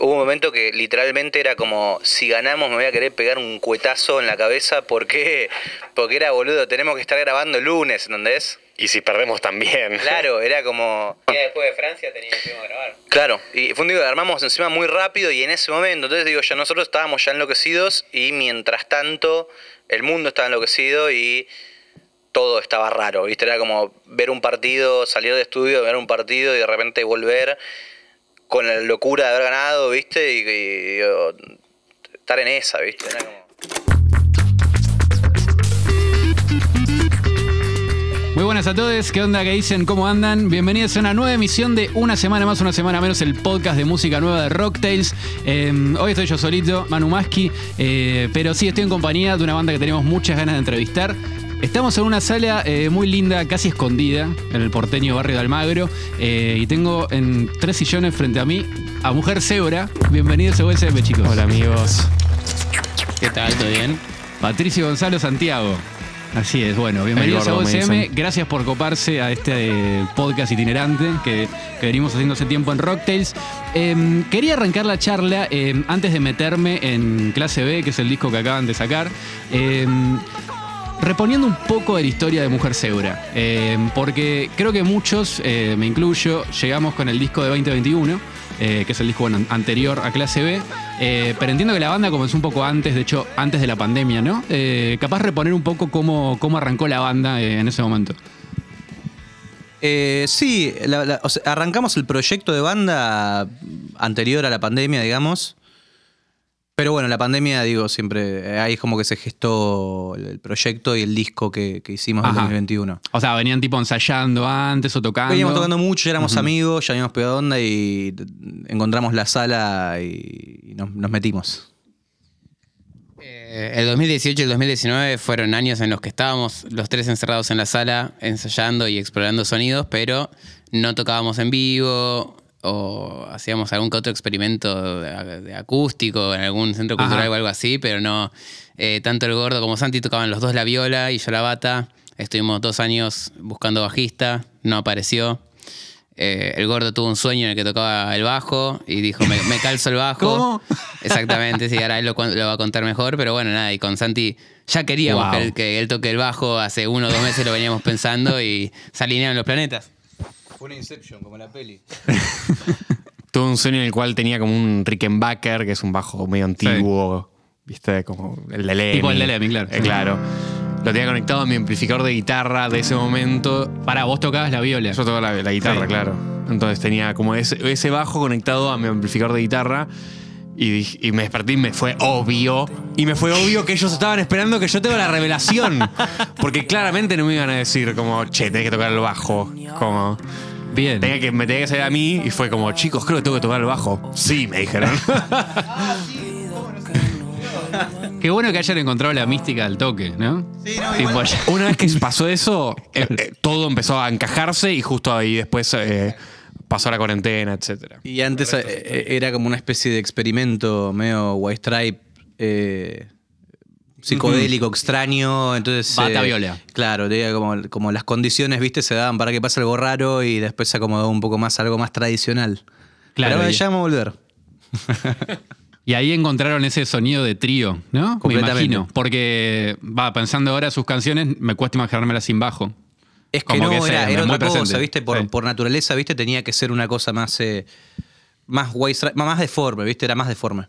hubo un momento que literalmente era como, si ganamos me voy a querer pegar un cuetazo en la cabeza, ¿por qué? Porque era boludo, tenemos que estar grabando el lunes, ¿entendés? Y si perdemos también. Claro, era como... después de Francia teníamos que grabar. Claro, y fue un día que armamos encima muy rápido y en ese momento, entonces digo, ya nosotros estábamos ya enloquecidos y mientras tanto el mundo estaba enloquecido y todo estaba raro, ¿viste? Era como ver un partido, salir de estudio, ver un partido y de repente volver con la locura de haber ganado, ¿viste? Y, estar en esa, ¿viste? Muy buenas a todos, ¿qué onda? ¿Qué dicen? ¿Cómo andan? Bienvenidos a una nueva emisión de Una Semana Más, Una Semana Menos, el podcast de música nueva de Rocktails. Eh, hoy estoy yo solito, Manu Maski, eh, pero sí estoy en compañía de una banda que tenemos muchas ganas de entrevistar. Estamos en una sala eh, muy linda, casi escondida, en el porteño barrio de Almagro, eh, y tengo en tres sillones frente a mí a Mujer Zebra. Bienvenidos a USM, chicos. Hola amigos. ¿Qué tal? ¿Todo bien? Patricio Gonzalo Santiago. Así es, bueno, bienvenidos a OSM. Gracias por coparse a este eh, podcast itinerante que, que venimos haciendo hace tiempo en Rocktails. Eh, quería arrancar la charla eh, antes de meterme en Clase B, que es el disco que acaban de sacar. Reponiendo un poco de la historia de Mujer Segura. Eh, porque creo que muchos, eh, me incluyo, llegamos con el disco de 2021, eh, que es el disco anterior a Clase B. pero entiendo que la banda comenzó un poco antes, de hecho, antes de la pandemia, ¿no? Capaz reponer un poco cómo, cómo arrancó la banda en ese momento. Sí, arrancamos el proyecto de banda anterior a la pandemia, digamos. Pero bueno, la pandemia, digo, siempre eh, ahí es como que se gestó el proyecto y el disco que, que hicimos en Ajá. 2021. O sea, venían tipo ensayando antes o tocando. Veníamos tocando mucho, ya éramos amigos, ya habíamos pegado onda y t- encontramos la sala y, y nos, nos metimos. Eh, el 2018 y el 2019 fueron años en los que estábamos los tres encerrados en la sala ensayando y explorando sonidos, pero no tocábamos en vivo o hacíamos algún que otro experimento de, de acústico en algún centro cultural Ajá. o algo así, pero no eh, tanto el gordo como Santi tocaban los dos la viola y yo la bata. Estuvimos dos años buscando bajista, no apareció. Eh, el gordo tuvo un sueño en el que tocaba el bajo y dijo, me, me calzo el bajo. ¿Cómo? Exactamente, sí, ahora él lo, va a contar mejor, pero bueno, nada, y con Santi ya queríamos Wow. que, él, que él toque el bajo, hace uno o dos meses lo veníamos pensando y se alinearon los planetas. Fue una Inception, como la peli. Tuve un sueño en el cual tenía como un Rickenbacker, que es un bajo medio antiguo, ¿viste? Como el de Lemmy. Tipo el de Lemmy, claro. Eh, claro. Lo tenía conectado a mi amplificador de guitarra de ese momento. Para vos tocabas la viola. Yo toco la, la guitarra, Sí. claro. Entonces tenía como ese, ese bajo conectado a mi amplificador de guitarra. Y, dije- y me desperté y me fue obvio. Y me fue obvio que ellos estaban esperando que yo tenga la revelación. Porque claramente no me iban a decir como, che, tenés que tocar el bajo. Como, Bien. tenía que, me tenía que salir a mí y fue como, chicos, creo que tengo que tocar el bajo. Sí, me dijeron. Qué bueno que hayan encontrado la mística del toque, ¿no? Sí, no, ya- Una vez que pasó eso, eh, eh, todo empezó a encajarse y justo ahí después eh, pasó la cuarentena, etcétera. Y antes eh, eh, era como una especie de experimento medio white stripe, eh, psicodélico, extraño. Entonces. Bata eh, viola. Claro, diga, como, como las condiciones, viste, se daban para que pase algo raro y después se acomodó un poco más algo más tradicional. Claro, Pero ya vamos a volver. Y ahí encontraron ese sonido de trío, ¿no? Me imagino. Porque, va, pensando ahora sus canciones, me cuesta imaginármelas sin bajo. Es que Como no, que era, era otra cosa, presente. ¿viste? Por, Sí. por naturaleza, ¿viste? Tenía que ser una cosa más. eh, más más deforme, ¿viste? Era más deforme.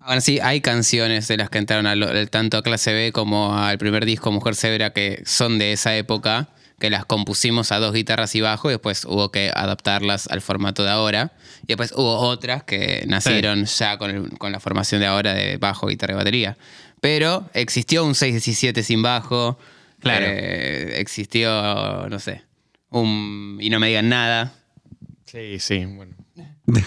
Ahora sí, hay canciones de las que entraron a lo- tanto a clase B como al primer disco Mujer Zebra que son de esa época, que las compusimos a dos guitarras y bajo y después hubo que adaptarlas al formato de ahora. Y después hubo otras que nacieron ya con, el- con la formación de ahora de bajo, guitarra y batería. Pero existió un 617 sin bajo. Claro. eh, existió, no sé, un... Y no me digan nada. Sí, sí, bueno.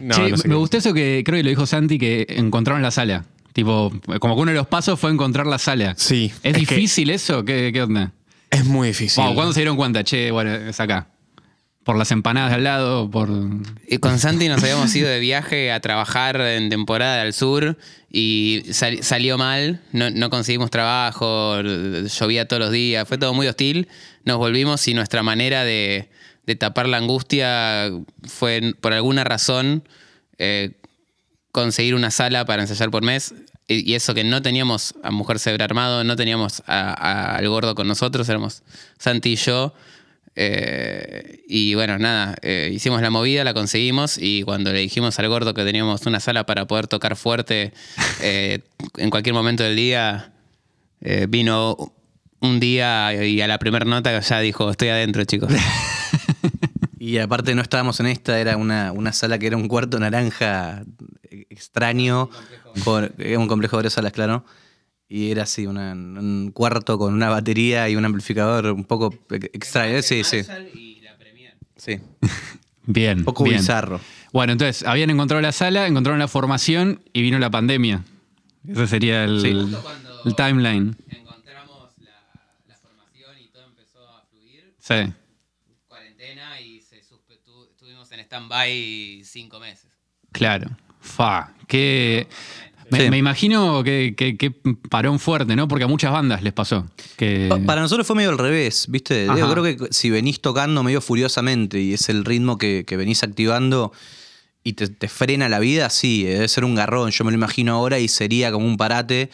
No, Che, no sé me qué. gustó eso que creo que lo dijo Santi, que encontraron la sala. Tipo, como que uno de los pasos fue encontrar la sala. Sí, ¿Es, es que- difícil eso? ¿Qué, qué onda? Es muy difícil. Wow, ¿Cuándo se dieron cuenta? Che, bueno, es acá. ¿Por las empanadas de al lado? ¿Por...? Con Santi nos habíamos ido de viaje a trabajar en temporada al sur y sal- salió mal, no, conseguimos trabajo, llovía todos los días, fue todo muy hostil. Nos volvimos y nuestra manera de, tapar la angustia fue, por alguna razón, eh, conseguir una sala para ensayar por mes. Y, eso que no teníamos a Mujer Zebra armado, no teníamos al gordo con nosotros, éramos Santi y yo. Eh, y bueno, nada, eh, hicimos la movida, la conseguimos y cuando le dijimos al gordo que teníamos una sala para poder tocar fuerte eh, en cualquier momento del día, eh, vino un día y a la primera nota ya dijo, estoy adentro chicos. Y aparte no estábamos en esta, era una, una sala que era un cuarto naranja extraño, con, era un complejo de varias salas, claro. Y era así, una- un cuarto con una batería y un amplificador un poco extraño. Sí, sí. Sí, Bien. un poco bien. bizarro. Bueno, entonces, habían encontrado la sala, encontraron la formación y vino la pandemia. Ese sería el, Sí. el timeline. Encontramos la, formación y todo empezó a fluir. Sí. Cuarentena y estuvimos en stand-by cinco meses. Claro. Fa. Que. Me, Sí. me imagino que, que- que parón fuerte, ¿no? Porque a muchas bandas les pasó. Que, Para nosotros fue medio al revés, ¿viste? Yo creo que si venís tocando medio furiosamente y es el ritmo que, que venís activando y te, te frena la vida, sí, debe ser un garrón. Yo me lo imagino ahora y sería como un parate.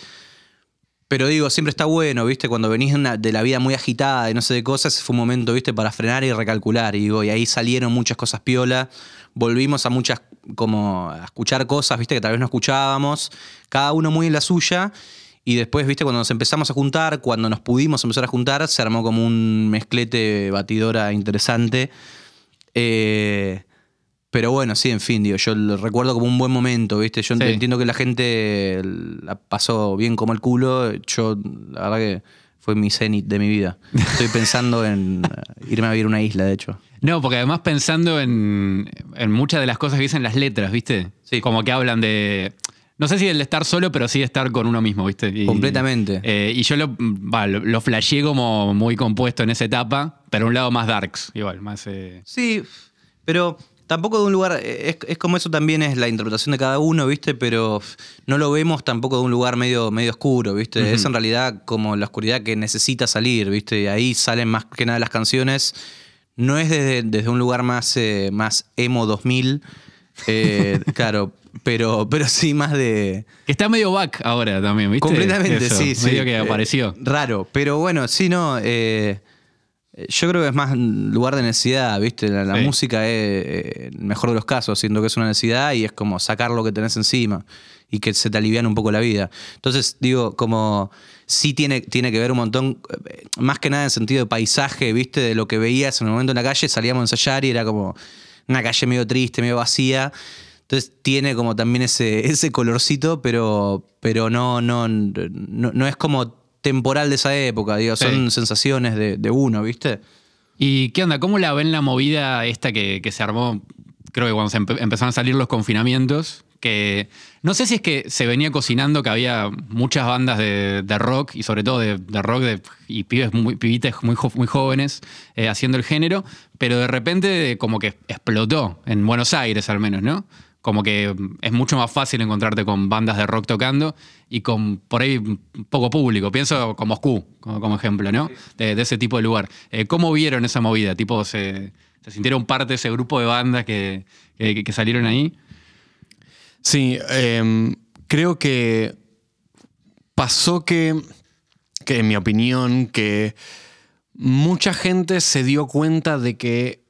Pero digo, siempre está bueno, ¿viste? Cuando venís de, una- de la vida muy agitada y no sé de cosas, fue un momento, ¿viste? Para frenar y recalcular. Y, digo, y ahí salieron muchas cosas piola. Volvimos a muchas, como a escuchar cosas, ¿viste? Que tal vez no escuchábamos. Cada uno muy en la suya. Y después, ¿viste? Cuando nos empezamos a juntar, cuando nos pudimos empezar a juntar, se armó como un mezclete batidora interesante. Eh, pero bueno, sí, en fin, digo, yo lo recuerdo como un buen momento, ¿viste? Yo Sí. entiendo que la gente la pasó bien como el culo. Yo, la verdad que fue mi cenit de mi vida. Estoy pensando en eh, irme a vivir a una isla, de hecho. No, porque además pensando en, en muchas de las cosas que dicen las letras, ¿viste? Sí. Como que hablan de. No sé si el de estar solo, pero sí de estar con uno mismo, ¿viste? Y- Completamente. eh, y yo lo, lo flasheé como muy compuesto en esa etapa, pero un lado más darks, igual, más. eh, Sí, pero tampoco de un lugar. Es, es como eso también es la interpretación de cada uno, ¿viste? Pero no lo vemos tampoco de un lugar medio, medio oscuro, ¿viste? Es en realidad como la oscuridad que necesita salir, ¿viste? Y ahí salen más que nada las canciones. No es desde, desde un lugar más, eh, más emo 2000, eh, claro, pero, pero sí más de. Que está medio back ahora también, ¿viste? Completamente, Eso, sí, sí. Medio que Eh, apareció. raro, pero bueno, sí, no. eh, yo creo que es más lugar de necesidad, ¿viste? La, la Sí. música es, eh, el mejor de los casos, siendo que es una necesidad y es como sacar lo que tenés encima y que se te alivian un poco la vida. Entonces, digo, como sí tiene, tiene que ver un montón, eh, más que nada en sentido de paisaje, ¿viste? De lo que veías en el momento en la calle, salíamos a ensayar y era como una calle medio triste, medio vacía. Entonces tiene como también ese, ese colorcito, pero, pero no, no, no, no es como temporal de esa época, digo, son Sí. sensaciones de, de uno, ¿viste? ¿Y qué onda? ¿Cómo la ven la movida esta que, que se armó? Creo que cuando se empe- empezaron a salir los confinamientos, que no sé si es que se venía cocinando que había muchas bandas de, de rock y sobre todo de, de rock de- y pibes muy, pibites muy, jo- muy jóvenes eh, haciendo el género, pero de repente como que explotó, en Buenos Aires al menos, ¿no? Como que es mucho más fácil encontrarte con bandas de rock tocando y con por ahí poco público. Pienso con Moscú, como, como ejemplo, ¿no? De, de ese tipo de lugar. Eh, ¿Cómo vieron esa movida? Tipo, ¿se, se sintieron parte de ese grupo de bandas que, que- que salieron ahí? Sí, em, creo que pasó que, que, en mi opinión, que mucha gente se dio cuenta de que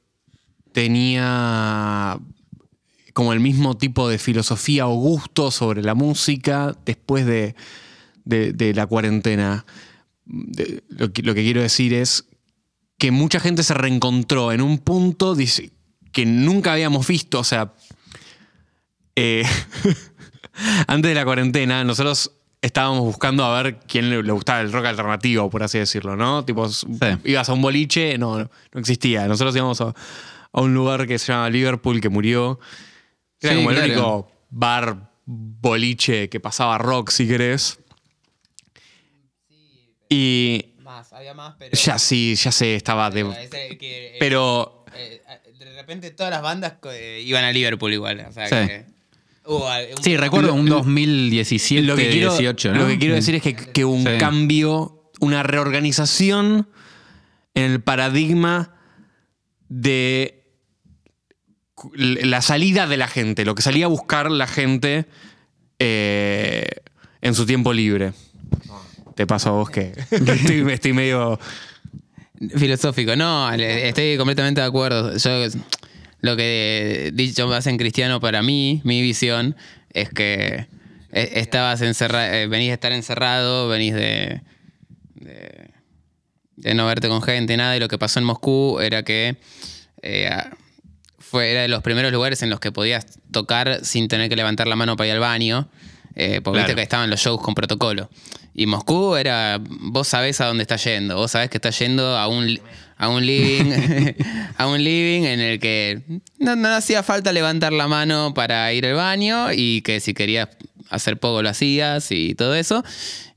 tenía como el mismo tipo de filosofía o gusto sobre la música después de, de- de la cuarentena. De- lo, que, lo que quiero decir es que mucha gente se reencontró en un punto que nunca habíamos visto, o sea, eh, antes de la cuarentena, nosotros estábamos buscando a ver quién le, le gustaba el rock alternativo, por así decirlo, ¿no? Tipo, ibas a un boliche, no, no, no existía. Nosotros íbamos a, a un lugar que se llama Liverpool, que murió. Era Sí, como el claro. único bar boliche que pasaba rock, si querés. Y Más, había más, pero. ya sí, ya sé, estaba de... eh, Pero de repente todas las bandas eh, iban a Liverpool igual. O sea, Sí. que hubo al- un- Sí, recuerdo un 2017, lo que quiero, 18, ¿no? lo que quiero decir es que, que hubo un Sí. cambio, una reorganización en el paradigma de la salida de la gente, lo que salía a buscar la gente eh, en su tiempo libre. Te paso a vos que, estoy, estoy medio... Filosófico, no, estoy completamente de acuerdo. Yo, lo que dicho más en cristiano para mí, mi visión, es que eh, estabas encerrado, venís de estar encerrado, venís de, de, no verte con gente, nada, y lo que pasó en Moscú era que eh, fue, era de los primeros lugares en los que podías tocar sin tener que levantar la mano para ir al baño, eh, porque Claro. viste que estaban los shows con protocolo. Y Moscú era, vos sabés a dónde está yendo, vos sabés que está yendo a un, a un living, a un living en el que no, no hacía falta levantar la mano para ir al baño y que si querías hacer poco lo hacías y todo eso.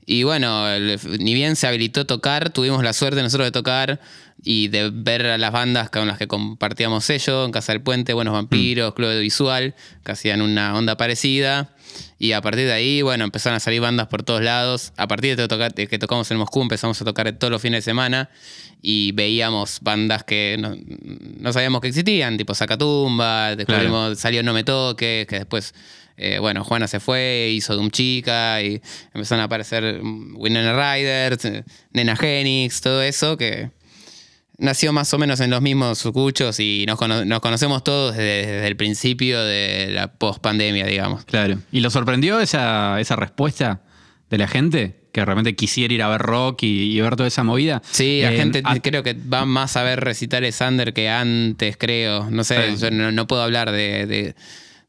Y bueno, el- ni bien se habilitó tocar, tuvimos la suerte nosotros de tocar y de ver a las bandas con las que compartíamos sello, en Casa del Puente, Buenos Vampiros, Club de Visual, que hacían una onda parecida. Y a partir de ahí, bueno, empezaron a salir bandas por todos lados. A partir de, tocar- de que tocamos en Moscú, empezamos a tocar todos los fines de semana y veíamos bandas que no, no sabíamos que existían, tipo Sacatumba, descubrimos, salió No Me Toques, que después, eh, bueno, Juana se fue, hizo Doom Chica y empezaron a aparecer mm, Winona Riders, Nena Genix, todo eso que nació más o menos en los mismos sucuchos y nos, cono- nos conocemos todos desde, desde el principio de la post-pandemia, digamos. Claro. ¿Y lo sorprendió esa, esa respuesta de la gente? Que realmente quisiera ir a ver rock y, y ver toda esa movida. Sí, la Eh, gente creo que va más a ver recitales under que antes, creo. No sé, Sí. yo no, no puedo hablar de, de-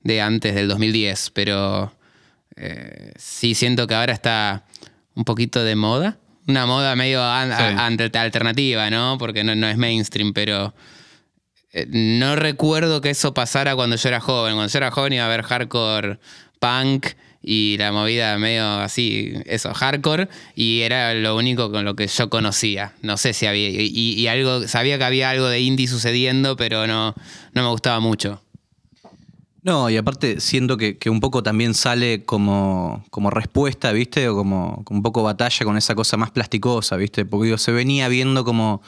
de antes del 2010, pero eh, sí siento que ahora está un poquito de moda. Una moda medio an- Sí. alternativa, ¿no? Porque no, no es mainstream, pero eh, no recuerdo que eso pasara cuando yo era joven. Cuando yo era joven iba a ver hardcore punk y la movida medio así, eso, hardcore, y era lo único con lo que yo conocía. No sé si había, y, y algo, sabía que había algo de indie sucediendo, pero no, no me gustaba mucho. No, y aparte siento que, que un poco también sale como, como respuesta, ¿viste? O como, como un poco batalla con esa cosa más plasticosa, ¿viste? Porque digo, se venía viendo como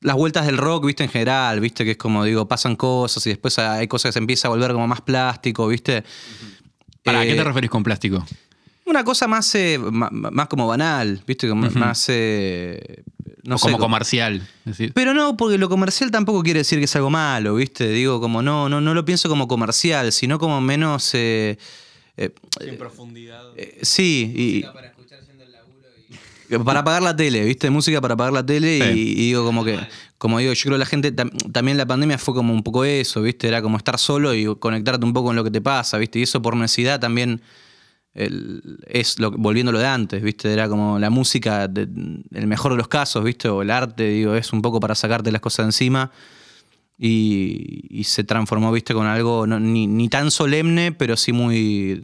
las vueltas del rock, ¿viste? En general, ¿viste? Que es como, digo, pasan cosas y después hay cosas que se empieza a volver como más plástico, ¿viste? ¿Para qué Eh, te referís con plástico? Una cosa más, eh, más, como banal, ¿viste? Como Más... eh, no O sé, como como- comercial. decir. pero no, porque lo comercial tampoco quiere decir que es algo malo, ¿viste? Digo, como no, no, no lo pienso como comercial, sino como menos. eh, eh, En profundidad. eh, sí, y. Para pagar la tele, ¿viste? Música para pagar la tele y, Sí. y digo como que, como digo, yo creo que la gente, tam- también la pandemia fue como un poco eso, ¿viste? Era como estar solo y conectarte un poco con lo que te pasa, ¿viste? Y eso por necesidad también el- es lo, volviendo a lo de antes, ¿viste? Era como la música, de- el mejor de los casos, ¿viste? O el arte, digo, es un poco para sacarte las cosas de encima. Y, y se transformó, ¿viste? Con algo no- ni, ni tan solemne, pero sí muy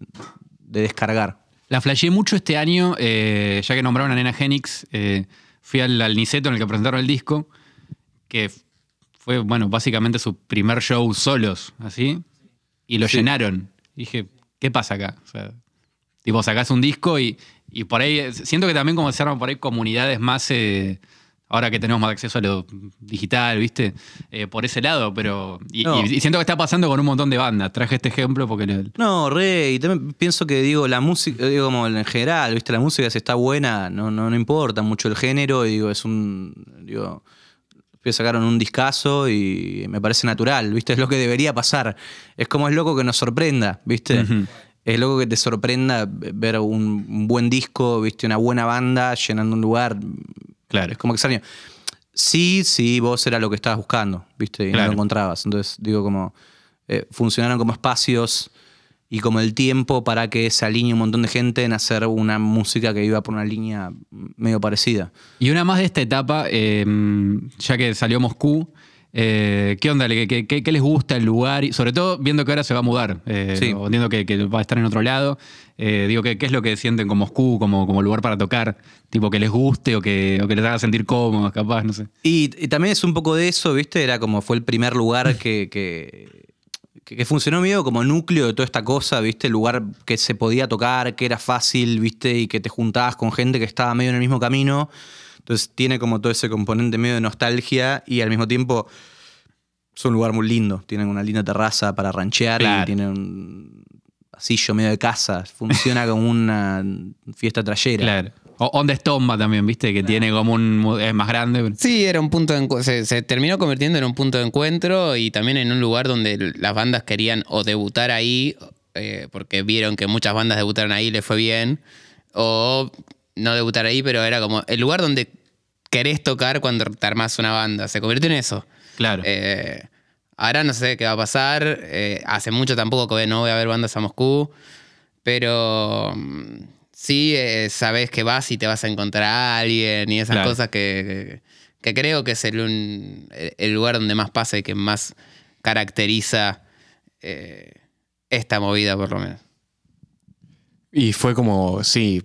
de descargar. La flasheé mucho este año, eh, ya que nombraron a Nena Genix, eh, fui al, al Niceto en el que presentaron el disco, que fue, bueno, básicamente su primer show solos, así, y lo Sí. llenaron. Y dije, ¿qué pasa acá? O sea, tipo, sacás un disco y, y por ahí, siento que también como se arman por ahí comunidades más, eh, ahora que tenemos más acceso a lo digital, ¿viste? Eh, por ese lado, pero... Y, No. y- y siento que está pasando con un montón de bandas. Traje este ejemplo porque... le- No, re, y también pienso que digo, la música, digo como en general, viste, la música si está buena, no, no, no importa mucho el género, digo, es un, digo, sacaron un discazo y me parece natural, viste, es lo que debería pasar. Es como es loco que nos sorprenda, viste. Ujú. Es loco que te sorprenda ver un, buen disco, viste, una buena banda llenando un lugar. Claro. Es como extraño. Sí, sí, vos era lo que estabas buscando, ¿viste? Y no lo encontrabas. Entonces, digo, como eh, funcionaron como espacios y como el tiempo para que se alinee un montón de gente en hacer una música que iba por una línea medio parecida. Y una más de esta etapa, eh, ya que salió Moscú, eh, ¿qué onda? ¿Qué, qué- qué- qué les gusta el lugar? Y sobre todo viendo que ahora se va a mudar, eh, Sí. o entiendo que, que va a estar en otro lado. Eh, digo, ¿qué, ¿qué es lo que sienten con Moscú como, como lugar para tocar? Tipo, que les guste o que, o que les haga sentir cómodos, capaz, no sé. Y, y también es un poco de eso, ¿viste? Era como fue el primer lugar que, que, que- que funcionó medio como núcleo de toda esta cosa, ¿viste? El lugar que se podía tocar, que era fácil, ¿viste? Y que te juntabas con gente que estaba medio en el mismo camino. Entonces tiene como todo ese componente medio de nostalgia y al mismo tiempo es un lugar muy lindo. Tienen una linda terraza para ranchear Claro. y tienen un pasillo medio de casa. Funciona como una fiesta trayera. Claro. O Onda Estomba también, viste, que tiene como un. es más grande. Sí, era un punto de se, se terminó convirtiendo en un punto de encuentro y también en un lugar donde las bandas querían o debutar ahí, eh, porque vieron que muchas bandas debutaron ahí y les fue bien, o no debutar ahí, pero era como el lugar donde querés tocar cuando te armás una banda. Se convirtió en eso. Claro. Eh, ahora no sé qué va a pasar. eh, hace mucho tampoco que no voy a ver bandas a Moscú. Pero mm, sí eh, sabes que vas y te vas a encontrar a alguien y esas Claro. cosas que, que creo que es el, un- el lugar donde más pasa y que más caracteriza eh, esta movida, por lo menos. Y fue como, sí,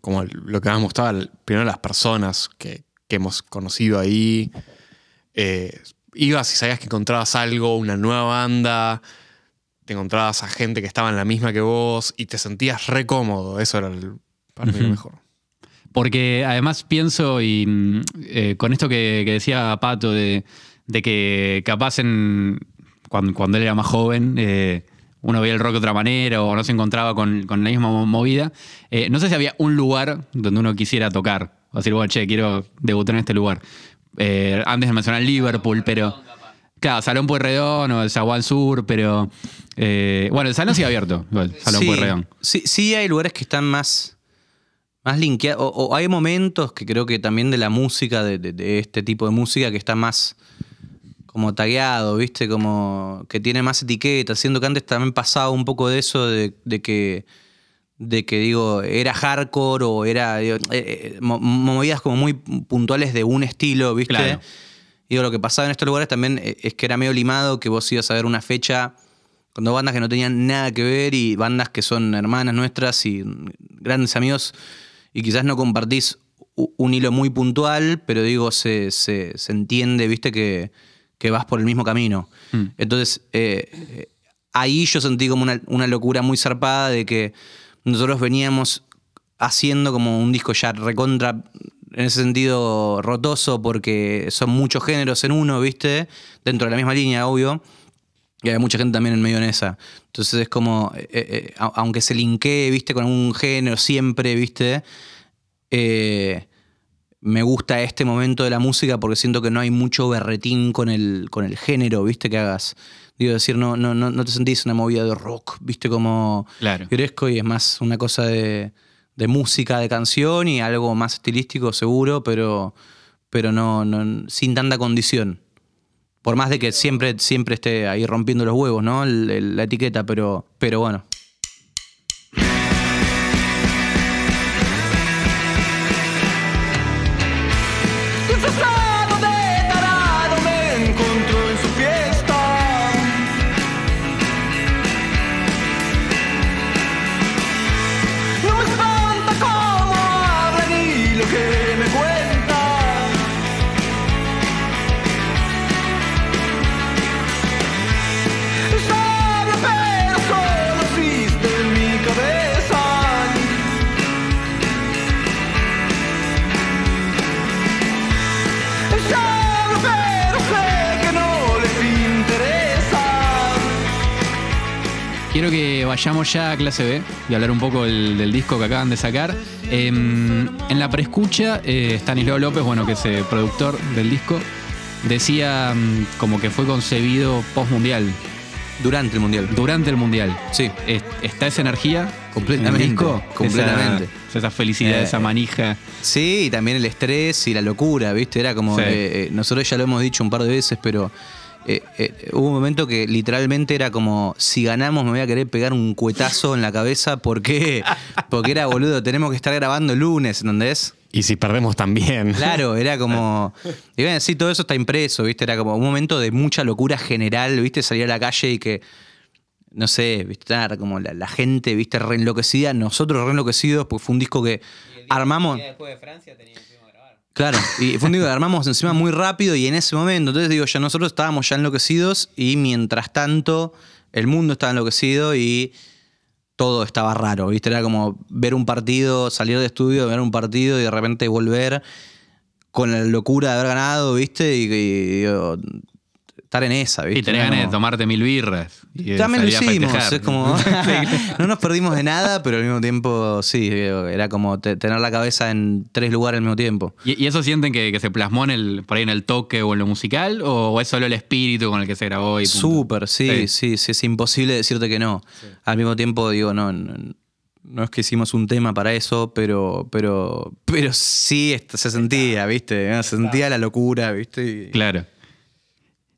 como lo que más me gustaba, primero las personas que, que hemos conocido ahí. Eh, ibas y sabías que encontrabas algo, una nueva banda, te encontrabas a gente que estaba en la misma que vos y te sentías re cómodo. Eso era el- para mí lo mejor. Porque además pienso, y mm, eh, con esto que, que decía Pato, de, de que capaz en, cuando, cuando él era más joven, eh, uno veía el rock de otra manera o no se encontraba con, con la misma mo- movida. eh, no sé si había un lugar donde uno quisiera tocar. O decir, bueno, che, quiero debutar en este lugar. Eh, antes de mencionar Liverpool, pero. Claro, Salón Pueyrredón o el Zaguán Sur, pero. eh, bueno, el salón sí abierto, igual, Salón sí, Pueyrredón. sí, sí hay lugares que están más, más linkeados. O, o hay momentos que creo que también de la música, de, de- de este tipo de música, que está más como tagueado, ¿viste? Como que tiene más etiquetas. Siendo que antes también pasaba un poco de eso de, de que. De que digo, era hardcore o era. digo, eh, eh, mo- movidas como muy puntuales de un estilo, ¿viste? Claro. Digo, lo que pasaba en estos lugares también eh, es que era medio limado, que vos ibas a ver una fecha con dos bandas que no tenían nada que ver y bandas que son hermanas nuestras y grandes amigos y quizás no compartís un hilo muy puntual, pero digo, se, se- se entiende, viste, que, que vas por el mismo camino. Mm. Entonces, eh, eh, ahí yo sentí como una, una locura muy zarpada de que nosotros veníamos haciendo como un disco ya recontra, en ese sentido, rotoso, porque son muchos géneros en uno, viste, dentro de la misma línea, obvio. Y hay mucha gente también en medio en esa. Entonces es como, eh, eh, aunque se linkee, viste, con un género siempre, viste, eh, me gusta este momento de la música porque siento que no hay mucho berretín con el, con el género, viste, que hagas. Digo, decir, no, no, no, no te sentís una movida de rock, viste, como Claro. Gresco y es más una cosa de, de música, de canción y algo más estilístico seguro, pero, pero no, no, sin tanta condición. Por más de que siempre, siempre esté ahí rompiendo los huevos, ¿no? El- el- la etiqueta, pero, pero bueno. Quiero que vayamos ya a clase B y hablar un poco del, del disco que acaban de sacar. Eh, en la preescucha, eh, Stanislao López, bueno, que es eh, productor del disco, decía mm, como que fue concebido post-mundial, Durante el mundial. durante el mundial. Sí. Es- ¿Está esa energía? Completamente, en el disco? completamente. Esa, esa felicidad, Eh, esa manija. Sí, y también el estrés y la locura, ¿viste? Era como. Sí. eh, eh, nosotros ya lo hemos dicho un par de veces, pero. Eh, eh, hubo un momento que literalmente era como: si ganamos, me voy a querer pegar un cuetazo en la cabeza. ¿Por qué? Porque era boludo, tenemos que estar grabando el lunes, ¿entendés? Y si perdemos también. Claro, era como. Y bueno, sí, todo eso está impreso, ¿viste? Era como un momento de mucha locura general, ¿viste? Salir a la calle y que. No sé, ¿viste? Era como la, la gente, ¿viste? Re enloquecida, nosotros re enloquecidos, porque fue un disco que armamos. Después de Francia teníamos. Claro, y fue un disco que armamos encima muy rápido y en ese momento, entonces digo, ya nosotros estábamos ya enloquecidos y mientras tanto el mundo estaba enloquecido y todo estaba raro, ¿viste? Era como ver un partido, salir de estudio, ver un partido y de repente volver con la locura de haber ganado, ¿viste? Y, y, digo, estar en esa, ¿viste? Y tenés ganas de tomarte mil birras. y También lo hicimos, es como. no nos perdimos de nada, pero al mismo tiempo, sí, era como te- tener la cabeza en tres lugares al mismo tiempo. ¿Y, y eso sienten que, que se plasmó en el, por ahí en el toque o en lo musical? ¿O, es solo el espíritu con el que se grabó? Y punto? Súper, sí, Sí. sí, sí, es imposible decirte que no. Al mismo tiempo, digo, no, no, no es que hicimos un tema para eso, pero, pero, pero sí se sentía, ¿viste? Se sentía la locura, ¿viste? Y- Claro.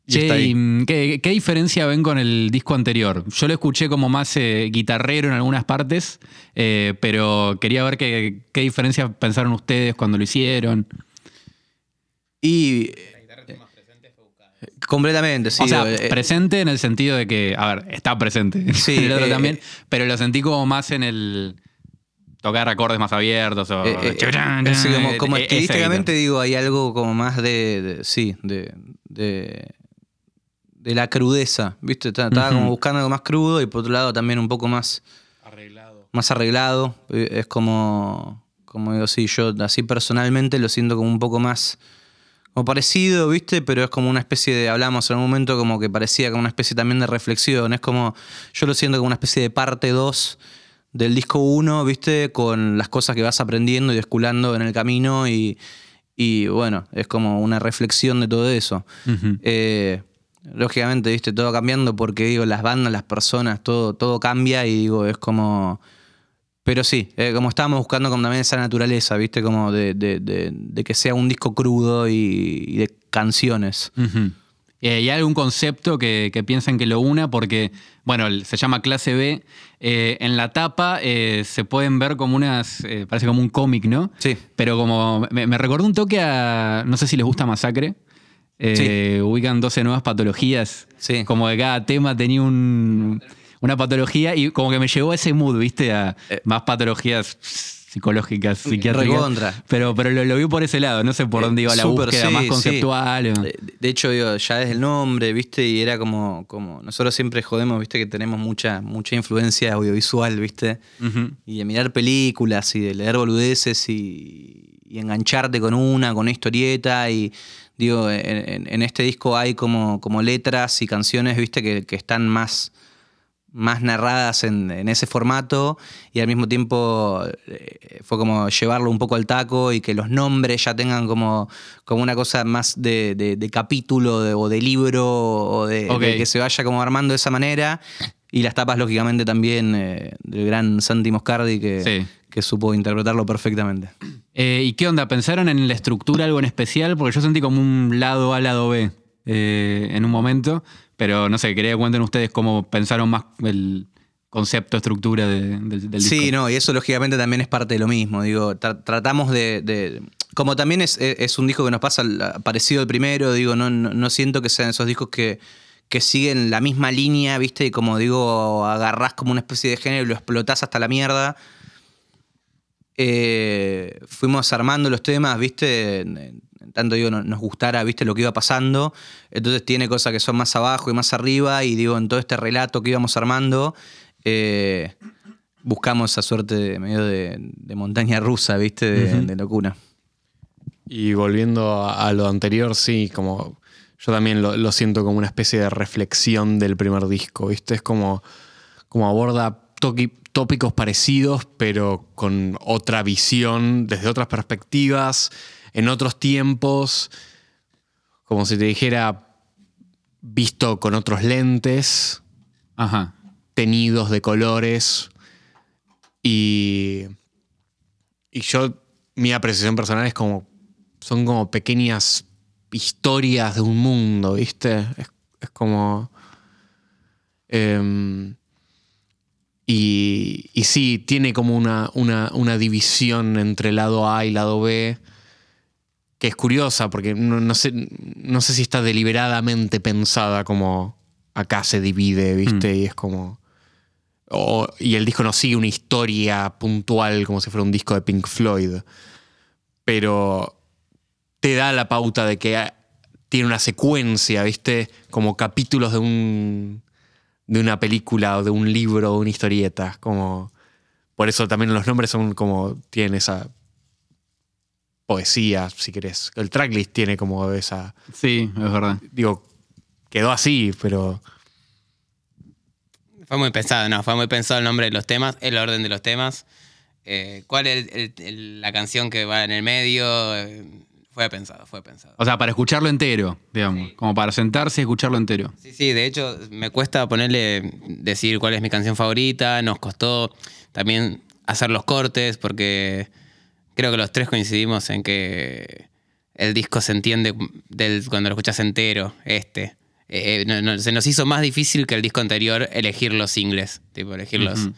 Y Che, está ahí. y, mm, ¿qué, qué diferencia ven con el disco anterior? Yo lo escuché como más eh, guitarrero en algunas partes, eh, pero quería ver qué, qué diferencia pensaron ustedes cuando lo hicieron. Y. Completamente, sí. o sea, eh, presente en el sentido de que, a ver, está presente. Sí, el otro eh, también, eh. pero lo sentí como más en el tocar acordes más abiertos o Eh, eh, eh, sí, como, eh, como esa estilísticamente digo, hay algo como más de, de- sí, de, de, de la crudeza, ¿viste? Estaba como buscando algo más crudo y por otro lado también un poco más arreglado. Más arreglado. Eh, Es como, como digo, sí, yo así personalmente lo siento como un poco más como parecido, ¿viste? Pero es como una especie de, hablamos en un momento como que parecía como una especie también de reflexión. Es como, yo lo siento como una especie de parte 2 del disco 1, ¿viste? Con las cosas que vas aprendiendo y desculando en el camino y, y bueno, es como una reflexión de todo eso. Eh, lógicamente, ¿viste? Todo cambiando porque digo, las bandas, las personas, todo, todo cambia y digo, es como... Pero sí, eh, como estábamos buscando como también esa naturaleza, ¿viste? Como de, de- de- de que sea un disco crudo y, y de canciones. Ujú. Eh, ¿Y hay algún concepto que, que piensan que lo una? Porque, bueno, se llama clase B. Eh, en la tapa eh, se pueden ver como unas. eh, parece como un cómic, ¿no? Sí. Pero como. Me, me recordó un toque a. No sé si les gusta Masacre. Eh, Ubican 12 nuevas patologías. Sí. Como que cada tema tenía un- una patología y como que me llevó a ese mood, ¿viste? A Eh. más patologías psicológicas, psiquiátricas. Recontra. Pero, pero lo, lo vi por ese lado. No sé por Eh, dónde iba la búsqueda sí, más conceptual. De, hecho, digo, ya desde el nombre, ¿viste? Y era como, como. Nosotros siempre jodemos, ¿viste? Que tenemos mucha, mucha influencia audiovisual, ¿viste? Y de mirar películas y de leer boludeces y, y engancharte con una, con una historieta. Y digo, en, en- este disco hay como, como letras y canciones, ¿viste? Que, que están más, más narradas en, en ese formato. Y al mismo tiempo eh, fue como llevarlo un poco al taco y que los nombres ya tengan como, como una cosa más de, de- de capítulo de- o de libro o de que se vaya como armando de esa manera. Y las tapas, lógicamente, también eh, del gran Santi Moscardi que, Sí. Que supo interpretarlo perfectamente. Eh, ¿Y qué onda? ¿Pensaron en la estructura algo en especial? Porque yo sentí como un lado A, lado B eh, en un momento, pero no sé, quería que cuenten ustedes cómo pensaron más el concepto, estructura de- del, del Sí, disco. no, y eso lógicamente también es parte de lo mismo. Digo, tra- tratamos de, de- Como también es, es- un disco que nos pasa parecido al primero, digo, no, no, no siento que sean esos discos que, que siguen la misma línea, ¿viste? Y como digo, agarrás como una especie de género y lo explotás hasta la mierda. Eh, fuimos armando los temas, ¿viste? Tanto digo, no- nos gustara, ¿viste? Lo que iba pasando. Entonces tiene cosas que son más abajo y más arriba. Y digo, en todo este relato que íbamos armando, eh, buscamos esa suerte de medio de, de montaña rusa, ¿viste? De, de locura. Y volviendo a, lo anterior, sí, como yo también lo, lo siento como una especie de reflexión del primer disco, ¿viste? Es como, como aborda tópicos parecidos, pero con otra visión, desde otras perspectivas, en otros tiempos, como si te dijera visto con otros lentes, Ajá. tenidos de colores y, y yo mi apreciación personal es como son como pequeñas historias de un mundo viste es, es como em, y, y sí tiene como una, una, una división entre lado A y lado B que es curiosa porque no, no sé, no sé si está deliberadamente pensada como acá se divide, ¿viste? Y es como... o- y el disco no sigue una historia puntual como si fuera un disco de Pink Floyd, pero te da la pauta de que tiene una secuencia, ¿viste? Como capítulos de un de una película o de un libro o una historieta, como por eso también los nombres son como tienen esa poesía, si querés. El tracklist tiene como esa Sí, es verdad. digo, quedó así, pero. Fue muy pensado, no, fue muy pensado el nombre de los temas, el orden de los temas. eh, ¿Cuál es el- el- la canción que va en el medio? eh, fue pensado, fue pensado. O sea, para escucharlo entero, digamos. Como para sentarse y escucharlo entero. Sí, sí, de hecho me cuesta ponerle, decir cuál es mi canción favorita, nos costó también hacer los cortes porque creo que los tres coincidimos en que el disco se entiende del, cuando lo escuchas entero, este. Eh, eh, no- no, se nos hizo más difícil que el disco anterior elegir los singles, tipo elegirlos.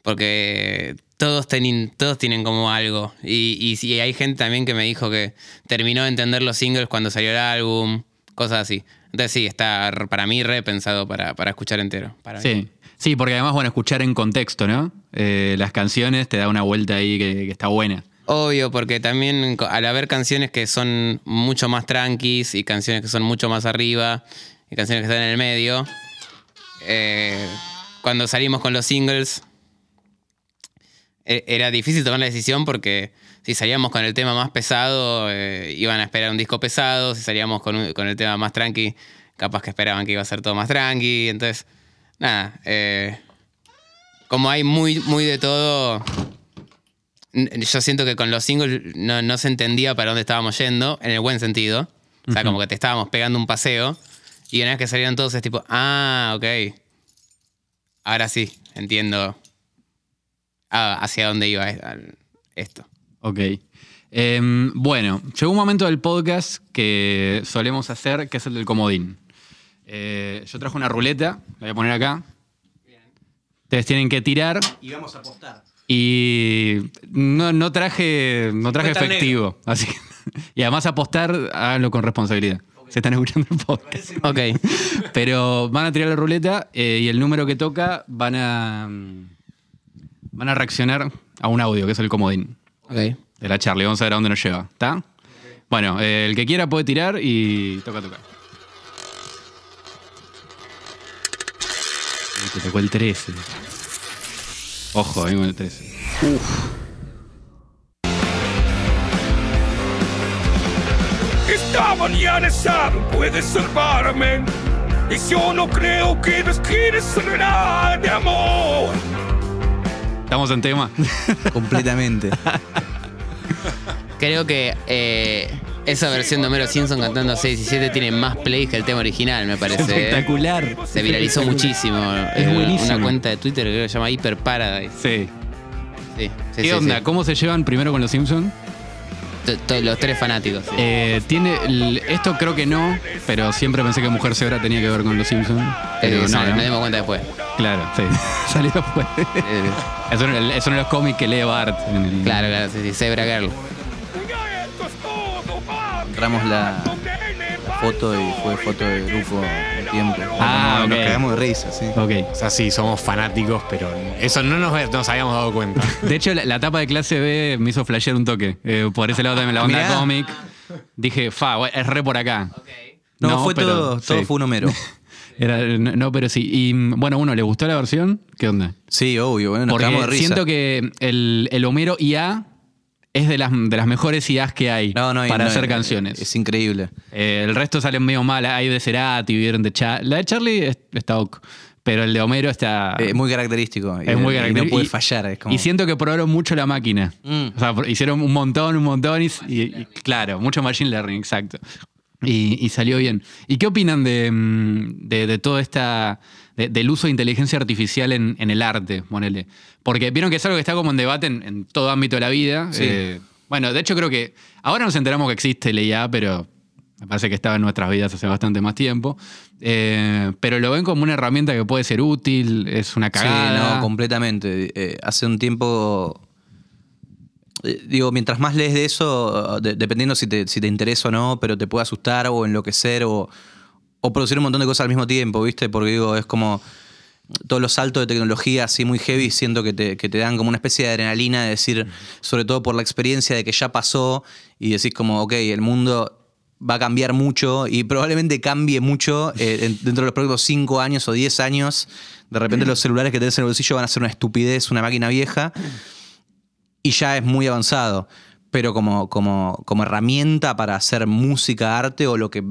Porque todos, tienen todos tienen como algo. Y, y sí, hay gente también que me dijo que terminó de entender los singles cuando salió el álbum, cosas así. Entonces sí, está para mí repensado para, para escuchar entero. Para mí. Sí. Sí, porque además, bueno, escuchar en contexto, ¿no? Eh, las canciones te da una vuelta ahí que, que está buena. Obvio, porque también al haber canciones que son mucho más tranquis y canciones que son mucho más arriba y canciones que están en el medio, eh, cuando salimos con los singles era difícil tomar la decisión porque si salíamos con el tema más pesado eh, iban a esperar un disco pesado, si salíamos con, un- con el tema más tranqui capaz que esperaban que iba a ser todo más tranqui, entonces nada, eh, como hay muy, muy de todo, Yo siento que con los singles no, no se entendía para dónde estábamos yendo, en el buen sentido. O sea, como que te estábamos pegando un paseo. Y una vez que salieron todos es tipo, ah, ok. Ahora sí, entiendo hacia dónde iba esto. Ok. Em, bueno, llegó un momento del podcast que solemos hacer, que es el del comodín. Eh, yo traje una ruleta, la voy a poner acá. Ustedes tienen que tirar Y vamos a apostar. y no, no traje, no traje efectivo. Así que- y además apostar, háganlo con responsabilidad. Se están escuchando el podcast. Ok. Pero van a tirar la ruleta eh, y el número que toca van a, mm, van a reaccionar a un audio, que es el comodín Ok. de la Charlie. Vamos a ver a dónde nos lleva. ¿Está? Bueno, eh, el que quiera puede tirar y toca tocar. Uy, Te tocó el 13. Ojo, ahí con el 13. Esta mañana saben puedes salvarme. Y yo no creo que nos quieres hablar de amor. Estamos en tema. Completamente. Creo que eh, esa versión de Homero Simpson cantando 6 y 7 tiene más plays que el tema original, me parece. ¿eh? Espectacular. Se viralizó muchísimo. Es Eh, buenísimo. Una cuenta de Twitter que se llama Hyper Paradise. Sí. Sí, sí, ¿Qué sí, onda? sí. ¿Cómo se llevan primero con los Simpsons? Los tres fanáticos. sí. Eh, tiene el- esto creo que no, pero siempre pensé que Mujer Cebra tenía que ver con los Simpsons. Pero Eh, no, sí, no. Nos dimos cuenta después. Claro, sí. Salió después. Eh, es, uno, es uno de los cómics que lee Bart. en el- claro, claro, sí, sí. Zebra Girl. Encontramos la, la foto y fue foto de grupo tiempo. Ah, Nos ok. cagamos de risa, sí. Ok. O sea, sí, somos fanáticos, pero eso no nos, nos habíamos dado cuenta. De hecho, la, la tapa de clase B me hizo flashear un toque. Eh, por ese lado también la onda Mirá. cómic. Dije, fa, es re por acá. No, fue pero- todo, todo sí. fue un Homero. Era- no, no, pero sí. Y mm, bueno, uno, ¿le gustó la versión? ¿Qué onda? Sí, obvio, bueno, nos Porque cagamos de risa. siento que el, el Homero IA es de las, de las mejores IAs que hay No, no, y para no, hacer eh, canciones. Es increíble. Eh, el resto salen medio mal. Hay de Cerati, vieron de Charlie. La de Charlie es- está ok. Pero el de Homero está. Es muy característico. y- es muy y característico. no puede Y- fallar. Es como... Y siento que probaron mucho la máquina. Mm. O sea, hicieron un montón, un montón y, y- y claro, mucho machine learning, exacto. Y, y salió bien. ¿Y qué opinan de, mm, de, de todo esta. de- del uso de inteligencia artificial en, en el arte, ponele? Porque vieron que es algo que está como en debate en, en todo ámbito de la vida. Sí. Eh, bueno, de hecho creo que. Ahora nos enteramos que existe el IA, pero me parece que estaba en nuestras vidas hace bastante más tiempo. Eh, pero lo ven como una herramienta que puede ser útil, es una cagada. Sí, no, completamente. Eh, hace un tiempo. eh, Digo, mientras más lees de eso, de- dependiendo si te, si te interesa o no, pero te puede asustar o enloquecer o, o producir un montón de cosas al mismo tiempo, ¿viste? Porque digo, es como todos los saltos de tecnología así muy heavy, siento que te, que te dan como una especie de adrenalina de decir, sobre todo por la experiencia de que ya pasó y decís como, ok, el mundo va a cambiar mucho y probablemente cambie mucho eh, en- dentro de los próximos 5 años o 10 años. De repente los celulares que tenés en el bolsillo van a ser una estupidez, una máquina vieja y ya es muy avanzado. Pero como, como, como herramienta para hacer música, arte o lo que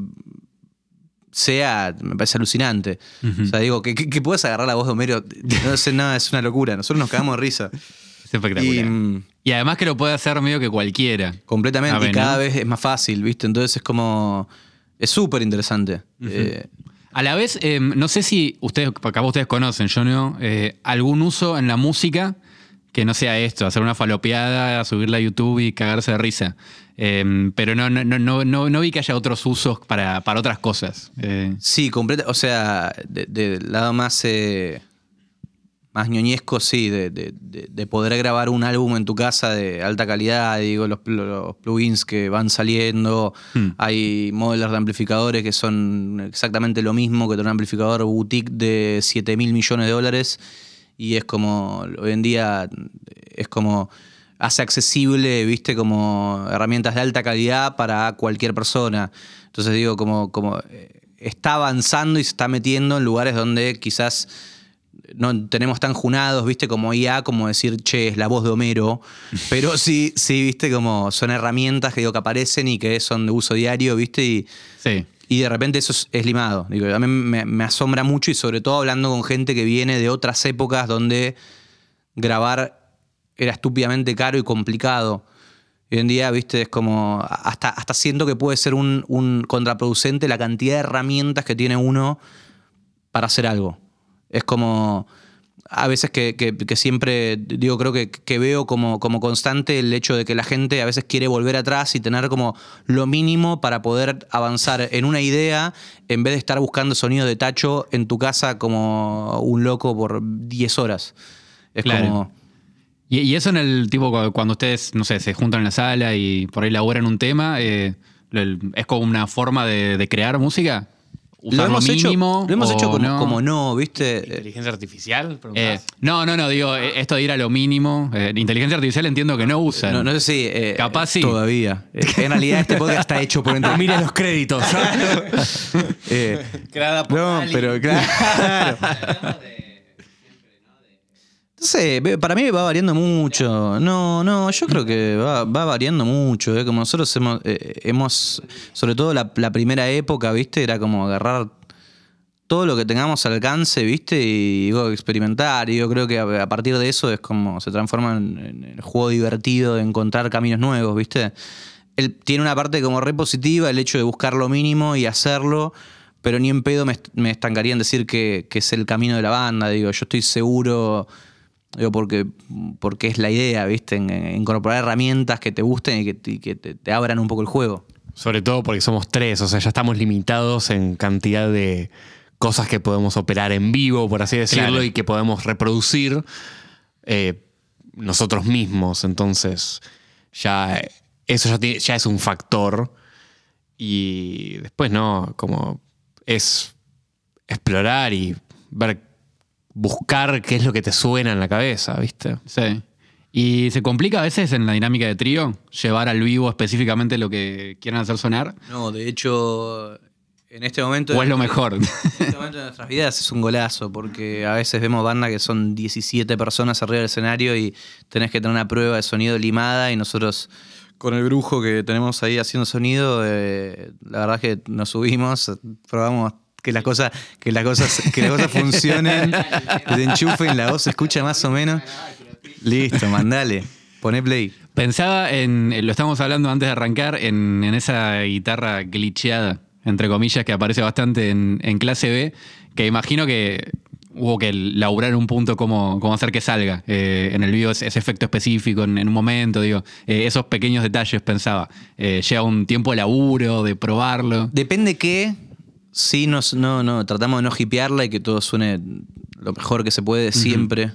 sea, me parece alucinante. O sea, digo, que, que, que puedas agarrar la voz de Homero, no sé nada, es una locura. Nosotros nos cagamos de risa. Es espectacular. Y, Y, mm, además que lo puede hacer medio que cualquiera. completamente, y cada ¿no? vez es más fácil, ¿viste? Entonces es como. Es súper interesante. Eh, A la vez, eh, no sé si ustedes, capaz ustedes conocen, yo no, eh, algún uso en la música que no sea esto, hacer una falopeada, subirla a YouTube y cagarse de risa. Eh, pero no, no, no, no, no, vi que haya otros usos para, para otras cosas. Eh, Sí, completa, o sea, de- del lado más, eh, más ñoñesco, sí, de, de- de- de poder grabar un álbum en tu casa de alta calidad, digo, los, pl- los plugins que van saliendo, Hmm. hay modelos de amplificadores que son exactamente lo mismo que un amplificador boutique de 7 mil millones de dólares y es como, hoy en día, es como hace accesible, viste, como herramientas de alta calidad para cualquier persona. Entonces digo, como, como eh, está avanzando y se está metiendo en lugares donde quizás no tenemos tan junados, viste, como IA, como decir, che, es la voz de Homero. Pero sí, sí, viste, como son herramientas que digo que aparecen y que son de uso diario, viste, y, sí. y de repente eso es, es limado. Digo, a mí me, me asombra mucho y sobre todo hablando con gente que viene de otras épocas donde grabar era estúpidamente caro y complicado. Hoy en día, viste, es como. Hasta, hasta siento que puede ser un, un contraproducente la cantidad de herramientas que tiene uno para hacer algo. Es como. A veces que, que- que siempre, digo, creo que, que veo como, como constante el hecho de que la gente a veces quiere volver atrás y tener como lo mínimo para poder avanzar en una idea en vez de estar buscando sonido de tacho en tu casa como un loco por 10 horas. Es Claro. como. Y, y eso en el tipo cu- cuando ustedes, no sé, se juntan en la sala y por ahí elaboran un tema, eh, el- es como una forma de, de crear música. Lo hemos, hecho, mínimo lo hemos hecho como no? como no, ¿viste? ¿Inteligencia artificial? Eh, no, no, no, digo, eh, esto de ir a lo mínimo. eh, inteligencia artificial entiendo que no usan. No, no sé si. eh, Capaz sí. Todavía. En realidad, este podcast está hecho por entre. mires los créditos. Eh, Creada por no, Ali. pero claro. Para mí va variando mucho. No, no, yo creo que va, va variando mucho. ¿eh? Como nosotros hemos, eh, hemos sobre todo la, primera época, ¿viste? Era como agarrar todo lo que tengamos al alcance, ¿viste? Y digo, experimentar. Y yo creo que a, partir de eso es como se transforma en, el juego divertido de encontrar caminos nuevos, ¿viste? Tiene una parte como re positiva, el hecho de buscar lo mínimo y hacerlo, pero ni en pedo me, me estancaría en decir que, que es el camino de la banda. Digo, yo estoy seguro, digo, porque, porque es la idea, ¿viste? En, en incorporar herramientas que te gusten y que, te- y que te- te abran un poco el juego. Sobre todo porque somos tres, o sea, ya estamos limitados en cantidad de cosas que podemos operar en vivo, por así decirlo, Claro. y que podemos reproducir eh, nosotros mismos. Entonces, ya eso ya, tiene- ya es un factor. Y después, ¿no? Como es explorar y ver, buscar qué es lo que te suena en la cabeza, ¿viste? Sí. Y se complica a veces en la dinámica de trío llevar al vivo específicamente lo que quieran hacer sonar. No, de hecho, en este momento. O es lo mejor. En este momento de nuestras vidas es un golazo, porque a veces vemos bandas que son 17 personas arriba del escenario y tenés que tener una prueba de sonido limada y nosotros con el brujo que tenemos ahí haciendo sonido, eh, la verdad es que nos subimos, probamos que las cosas, que las cosas, que las cosas funcionen, que te enchufen, la voz se escucha más o menos. Listo, mandale, poné play. Pensaba en, lo estábamos hablando antes de arrancar, en, en esa guitarra glitcheada, entre comillas, que aparece bastante en, en clase B, que imagino que hubo que laburar un punto cómo, cómo hacer que salga. Eh, en el video ese, ese efecto específico en, en un momento, digo, eh, esos pequeños detalles pensaba. Eh, lleva un tiempo de laburo, de probarlo. Depende qué. Sí, nos, no, no, tratamos de no hipearla y que todo suene lo mejor que se puede siempre.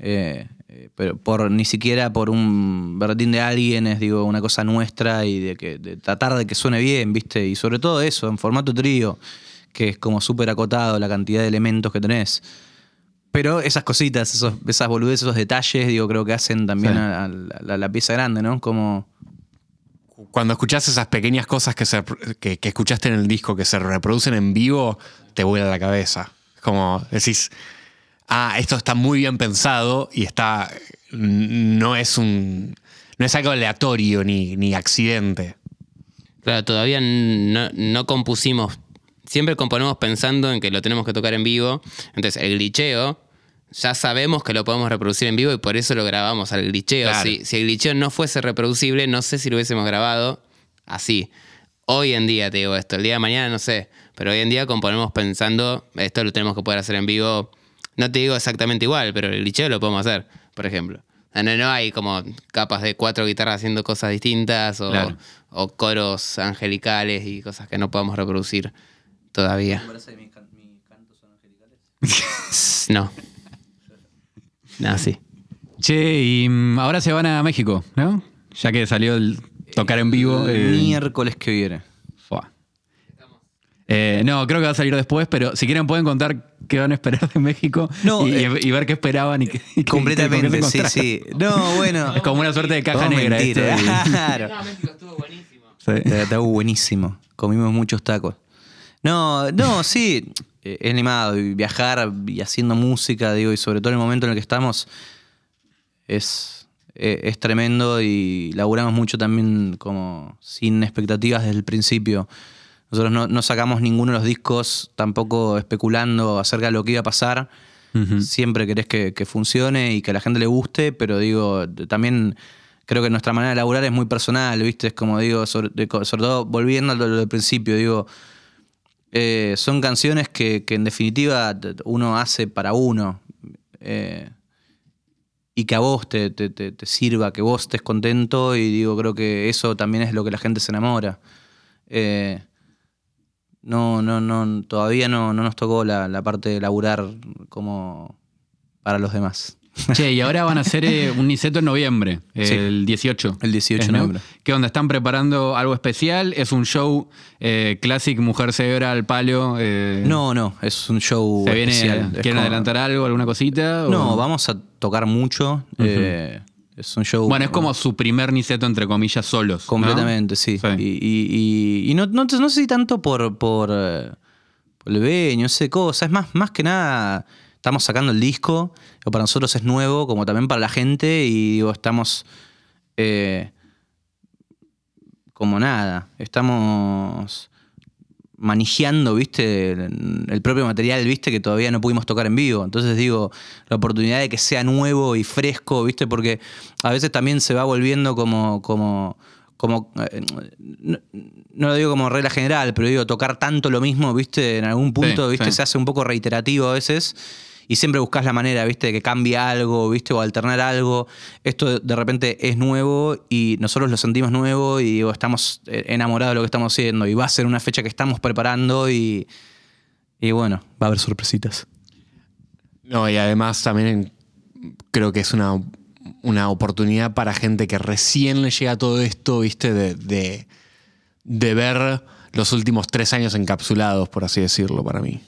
Eh, eh, pero por ni siquiera por un berretín de alguien, es digo, una cosa nuestra y de que de tratar de que suene bien, ¿viste? Y sobre todo eso, en formato trío, que es como súper acotado la cantidad de elementos que tenés. Pero esas cositas, esos, esas boludeces, esos detalles, digo, creo que hacen también Sí. a, a la, la pieza grande, ¿no? Como. Cuando escuchás esas pequeñas cosas que, se, que, escuchaste en el disco que se reproducen en vivo, te vuela la cabeza. Es como decís, ah, esto está muy bien pensado y está. No es un. No es algo aleatorio ni, ni accidente. Claro, todavía no, no compusimos siempre componemos pensando en que lo tenemos que tocar en vivo. Entonces, el glitcheo, ya sabemos que lo podemos reproducir en vivo y por eso lo grabamos al glitcheo. Claro. Si, si el glitcheo no fuese reproducible, no sé si lo hubiésemos grabado así. Hoy en día te digo esto, el día de mañana no sé, pero hoy en día componemos pensando, esto lo tenemos que poder hacer en vivo. No te digo exactamente igual, pero el glitcheo lo podemos hacer, por ejemplo. No, no hay como capas de cuatro guitarras haciendo cosas distintas o, Claro. o coros angelicales y cosas que no podemos reproducir todavía. No. No, sí. Che, y mm, ahora se van a México, ¿no? Ya que salió el tocar en vivo. eh, Miércoles que viene. fua. Eh, no, creo que va a salir después, pero si quieren pueden contar qué van a esperar de México No, y, eh, y ver qué esperaban y qué, y qué Completamente, sí, sí. No, bueno. Es como una suerte de caja negra esto. y- Claro. México estuvo buenísimo. Sí. Estaba buenísimo. Comimos muchos tacos. No, no, sí. Eh, Es animado y viajar y haciendo música, digo, y sobre todo en el momento en el que estamos, es, eh, es tremendo y laburamos mucho también como sin expectativas desde el principio. Nosotros no, no sacamos ninguno de los discos tampoco especulando acerca de lo que iba a pasar. Siempre querés que, que funcione y que a la gente le guste, pero digo, también creo que nuestra manera de laburar es muy personal, ¿viste? Es como digo, sobre, sobre todo volviendo a lo del principio, digo, eh, son canciones que, en definitiva uno hace para uno. eh, y que a vos te sirva, que vos estés contento y digo, creo que eso también es lo que la gente se enamora. Eh, no, no, no, todavía no, no nos tocó la, la parte de laburar como para los demás. Che, y ahora van a hacer eh, un Niceto en noviembre, Sí. el 18. El 18 de ¿Es, no? noviembre. ¿Qué onda? ¿Están preparando algo especial? ¿Es un show eh, Classic Mujer Cebra al palo? eh, No, no, es un show ¿Se viene, especial. Es ¿Quieren como- adelantar algo, alguna cosita? o- No, vamos a tocar mucho. eh, es un show. Bueno, es como su primer Niceto, entre comillas, solos. ¿no? Completamente, sí. Sí. Y, y- y- y no, no, no sé si tanto por, por, por el veño, ese cosa. Es más, más que nada, estamos sacando el disco. que para nosotros es nuevo, como también para la gente. Y digo, estamos. eh, como nada. Estamos manejando, viste, el, el propio material, viste, que todavía no pudimos tocar en vivo. Entonces digo, la oportunidad de que sea nuevo y fresco, viste, porque a veces también se va volviendo como, como, como, eh, no, no lo digo como regla general, pero digo, tocar tanto lo mismo, viste, en algún punto, Sí, viste, sí. se hace un poco reiterativo a veces. Y siempre buscas la manera, viste, de que cambie algo, viste, o alternar algo. Esto de repente es nuevo y nosotros lo sentimos nuevo y estamos eh, enamorados de lo que estamos haciendo. Y va a ser una fecha que estamos preparando y, y bueno, va a haber sorpresitas. No, y además también creo que es una, una oportunidad para gente que recién le llega todo esto, ¿viste? De, de ver los últimos tres años encapsulados, por así decirlo, para mí.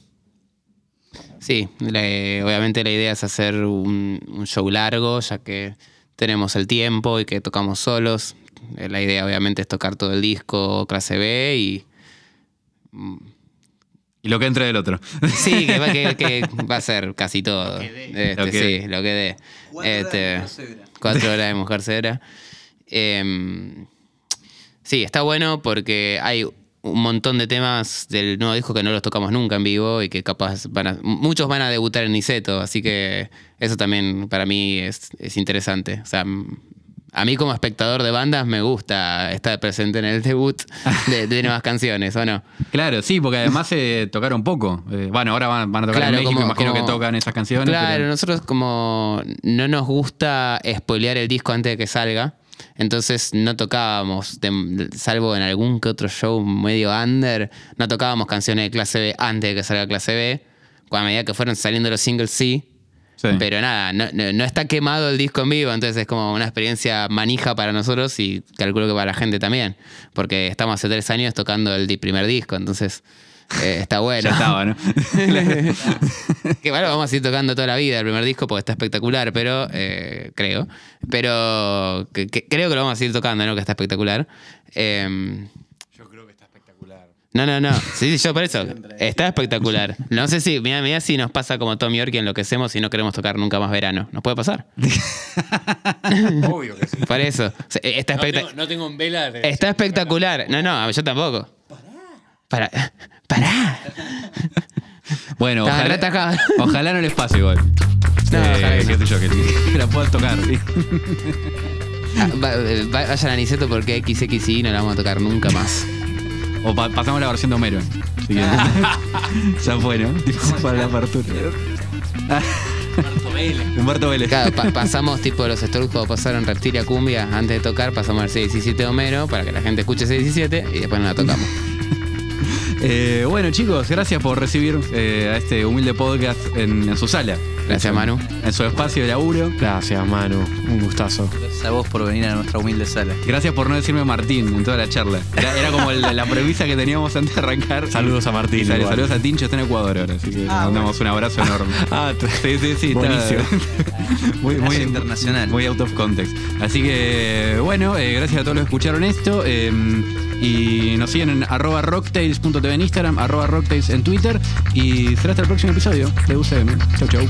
Sí, obviamente la idea es hacer un, un show largo, ya que tenemos el tiempo y que tocamos solos. Eh, La idea obviamente es tocar todo el disco clase B y Y lo que entre del otro. sí, que va, que- que va a ser casi todo. Este, Lo que sí, dé. lo que dé. Este, Cuatro horas de mujer cebra. Em, sí, está bueno porque hay un montón de temas del nuevo disco que no los tocamos nunca en vivo y que capaz van a, muchos van a debutar en Niceto, así que eso también para mí es, es interesante. O sea, a mí como espectador de bandas me gusta estar presente en el debut de, de nuevas canciones, ¿o no? Claro, sí, porque además se tocaron poco. Eh, bueno, ahora van, van a tocar Claro, en México, como- imagino como- que tocan esas canciones. Claro, pero- nosotros como no nos gusta spoilear el disco antes de que salga, entonces no tocábamos, salvo en algún que otro show medio under, no tocábamos canciones de clase B antes de que salga clase B. A medida que fueron saliendo los singles, sí. Sí. Pero nada, no, no- no está quemado el disco en vivo, entonces es como una experiencia manija para nosotros y calculo que para la gente también. Porque estamos hace tres años tocando el primer disco, entonces eh, está bueno. ya estaba, ¿no? que bueno, vamos a ir tocando toda la vida el primer disco porque está espectacular, pero eh, creo. Pero que- que- creo que lo vamos a seguir tocando, ¿no? Que está espectacular. Eh, Yo creo que está espectacular. no, no, no. Sí, sí, yo por eso. Está espectacular. No sé si, mira, mira si nos pasa como Tom York y enloquecemos y no queremos tocar nunca más verano. ¿Nos puede pasar? Obvio que sí. Por eso. O sea, está espectacular. no tengo en vela. Está espectacular. No, no, yo tampoco. Para. ¡Pará! Bueno, ojalá, atacado. ojalá no les pase igual. No, Eh, qué sé yo, que, que la puedan tocar. Ah, va- eh, va- Vayan a Niceto porque XXI no la vamos a tocar nunca más. O pa- pasamos la versión de Homero. Que- ya fue, ¿no? Tipo, para la apertura. Humberto Vélez. Claro, pa- pasamos tipo los Strokes cuando pasaron Reptilia Cumbia antes de tocar, pasamos al 617 de Homero para que la gente escuche 617 y después no la tocamos. Eh, bueno, chicos, gracias por recibir eh, a este humilde podcast en, en su sala. Gracias, Manu. En su espacio de laburo. Gracias, Manu. Un gustazo. Gracias a vos por venir a nuestra humilde sala. Gracias por no decirme Martín en toda la charla. Era, era como el- la premisa que teníamos antes de arrancar. Saludos a Martín, Y sal- igual. saludos a Tincho, está en Ecuador ahora. Así que le mandamos un abrazo enorme. Ah, Sí, sí, sí. está- Buenísimo. muy, muy internacional. Muy out of context. Así que, bueno, eh, gracias a todos los que escucharon esto. eh, y nos siguen en arroba rocktails.tv en Instagram, arroba rocktails en Twitter. Y será hasta el próximo episodio de UCM. Chau, chau.